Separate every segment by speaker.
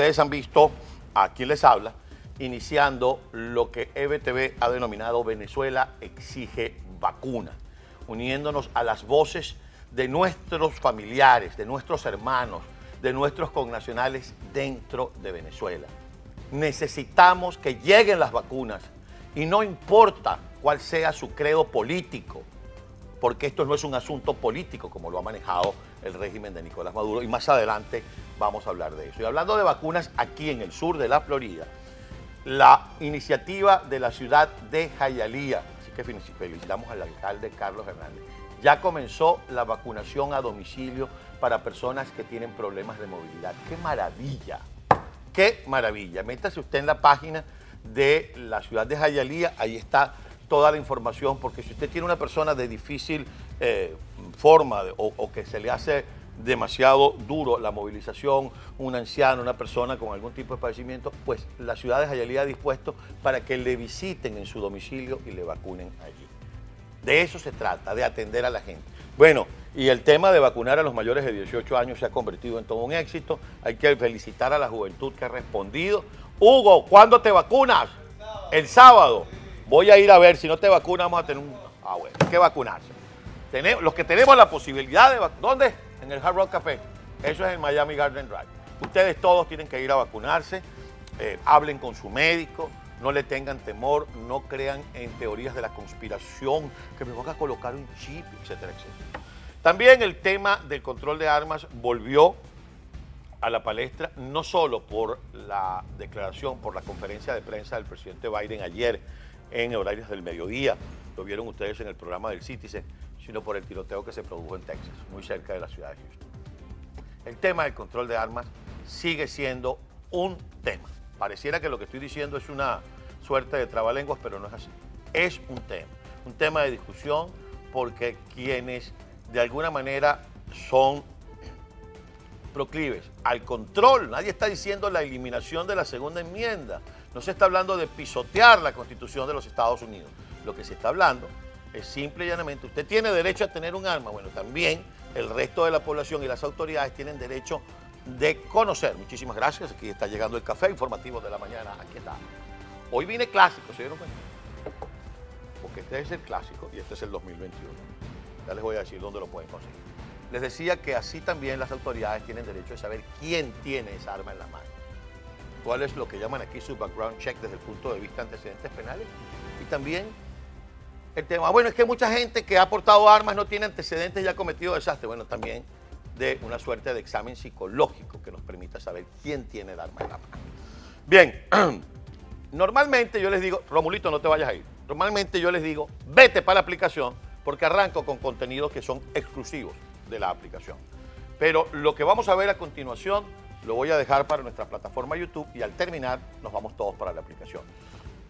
Speaker 1: ustedes han visto a quien les habla, iniciando lo que EBTV ha denominado Venezuela exige vacuna, uniéndonos a las voces de nuestros familiares, de nuestros hermanos, de nuestros connacionales dentro de Venezuela. Necesitamos que lleguen las vacunas y no importa cuál sea su credo político, porque esto no es un asunto político como lo ha manejado el régimen de Nicolás Maduro y más adelante vamos a hablar de eso. Y hablando de vacunas aquí en el sur de la Florida, la iniciativa de la ciudad de Jayalía, así que felicitamos al alcalde Carlos Hernández, ya comenzó la vacunación a domicilio para personas que tienen problemas de movilidad. ¡Qué maravilla! ¡Qué maravilla! Métase usted en la página de la ciudad de Jayalía, ahí está toda la información, porque si usted tiene una persona de difícil eh, forma o, que se le hace demasiado duro la movilización, un anciano, una persona con algún tipo de padecimiento, pues la ciudad de Jayalía ha dispuesto para que le visiten en su domicilio y le vacunen allí. De eso se trata, de atender a la gente. Bueno, y el tema de vacunar a los mayores de 18 años se ha convertido en todo un éxito. Hay que felicitar a la juventud que ha respondido. Hugo, ¿cuándo te vacunas? El sábado. Voy a ir a ver, si no te vacunas vamos a tener un... Ah, bueno, hay que vacunarse. Tenemos, los que tenemos la posibilidad de... ¿Dónde? En el Hard Rock Café. Eso es en Miami Garden Drive. Ustedes todos tienen que ir a vacunarse. Eh, hablen con su médico no le tengan temor, no crean en teorías de la conspiración, que me van a colocar un chip, etcétera, etcétera. También el tema del control de armas volvió a la palestra, no solo por la declaración, por la conferencia de prensa del presidente Biden ayer en horarios del mediodía, lo vieron ustedes en el programa del Citizen, sino por el tiroteo que se produjo en Texas, muy cerca de la ciudad de Houston. El tema del control de armas sigue siendo un tema. Pareciera que lo que estoy diciendo es una suerte de trabalenguas, pero no es así. Es un tema, un tema de discusión porque quienes de alguna manera son proclives al control, nadie está diciendo la eliminación de la segunda enmienda, no se está hablando de pisotear la constitución de los Estados Unidos, lo que se está hablando es simple y llanamente, usted tiene derecho a tener un arma, bueno, también el resto de la población y las autoridades tienen derecho de conocer. Muchísimas gracias. Aquí está llegando el café informativo de la mañana. Aquí está. Hoy viene clásico, ¿se dieron? Porque este es el clásico y este es el 2021. Ya les voy a decir dónde lo pueden conseguir. Les decía que así también las autoridades tienen derecho a saber quién tiene esa arma en la mano. Cuál es lo que llaman aquí su background check desde el punto de vista de antecedentes penales. Y también el tema, bueno, es que mucha gente que ha portado armas no tiene antecedentes y ha cometido desastres. Bueno, también de una suerte de examen psicológico que nos permita saber quién tiene el arma en la mano. Bien, normalmente yo les digo, Romulito, no te vayas a ir. Normalmente yo les digo, vete para la aplicación porque arranco con contenidos que son exclusivos de la aplicación. Pero lo que vamos a ver a continuación lo voy a dejar para nuestra plataforma YouTube y al terminar nos vamos todos para la aplicación.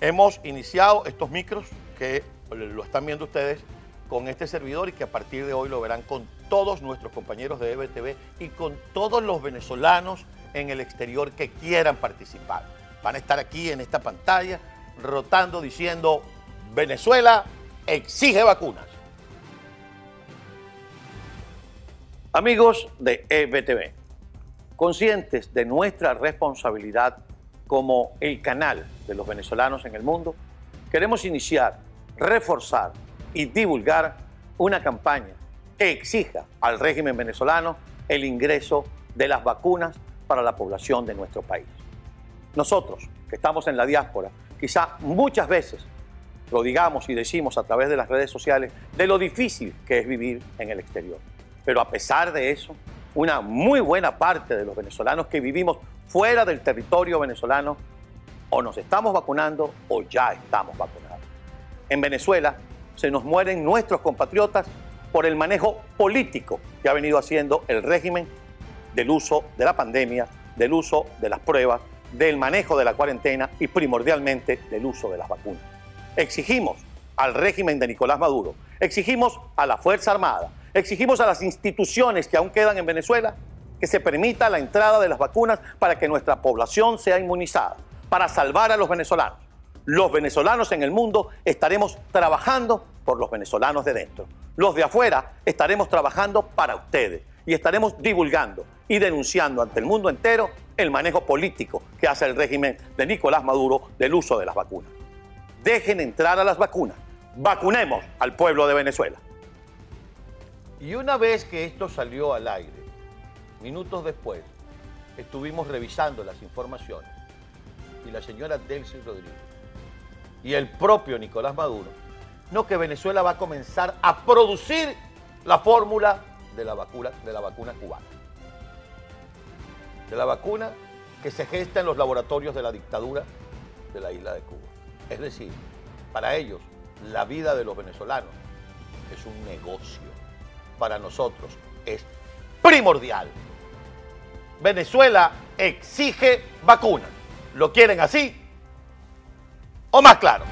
Speaker 1: Hemos iniciado estos micros que lo están viendo ustedes con este servidor y que a partir de hoy lo verán con todos nuestros compañeros de EBTV y con todos los venezolanos en el exterior que quieran participar. Van a estar aquí en esta pantalla rotando diciendo Venezuela exige vacunas. Amigos de EBTV, conscientes de nuestra responsabilidad como el canal de los venezolanos en el mundo, queremos iniciar, reforzar y divulgar una campaña que exija al régimen venezolano el ingreso de las vacunas para la población de nuestro país. Nosotros, que estamos en la diáspora, quizá muchas veces lo digamos y decimos a través de las redes sociales de lo difícil que es vivir en el exterior. Pero a pesar de eso, una muy buena parte de los venezolanos que vivimos fuera del territorio venezolano o nos estamos vacunando o ya estamos vacunados. En Venezuela se nos mueren nuestros compatriotas por el manejo político que ha venido haciendo el régimen del uso de la pandemia, del uso de las pruebas, del manejo de la cuarentena y primordialmente del uso de las vacunas. Exigimos al régimen de Nicolás Maduro, exigimos a la Fuerza Armada, exigimos a las instituciones que aún quedan en Venezuela que se permita la entrada de las vacunas para que nuestra población sea inmunizada, para salvar a los venezolanos los venezolanos en el mundo estaremos trabajando por los venezolanos de dentro. Los de afuera estaremos trabajando para ustedes y estaremos divulgando y denunciando ante el mundo entero el manejo político que hace el régimen de Nicolás Maduro del uso de las vacunas. Dejen entrar a las vacunas. Vacunemos al pueblo de Venezuela. Y una vez que esto salió al aire, minutos después, estuvimos revisando las informaciones y la señora Delcy Rodríguez y el propio Nicolás Maduro, no que Venezuela va a comenzar a producir la fórmula de la vacuna, de la vacuna cubana. De la vacuna que se gesta en los laboratorios de la dictadura de la isla de Cuba. Es decir, para ellos, la vida de los venezolanos es un negocio. Para nosotros es primordial. Venezuela exige vacuna. ¿Lo quieren así o más claro?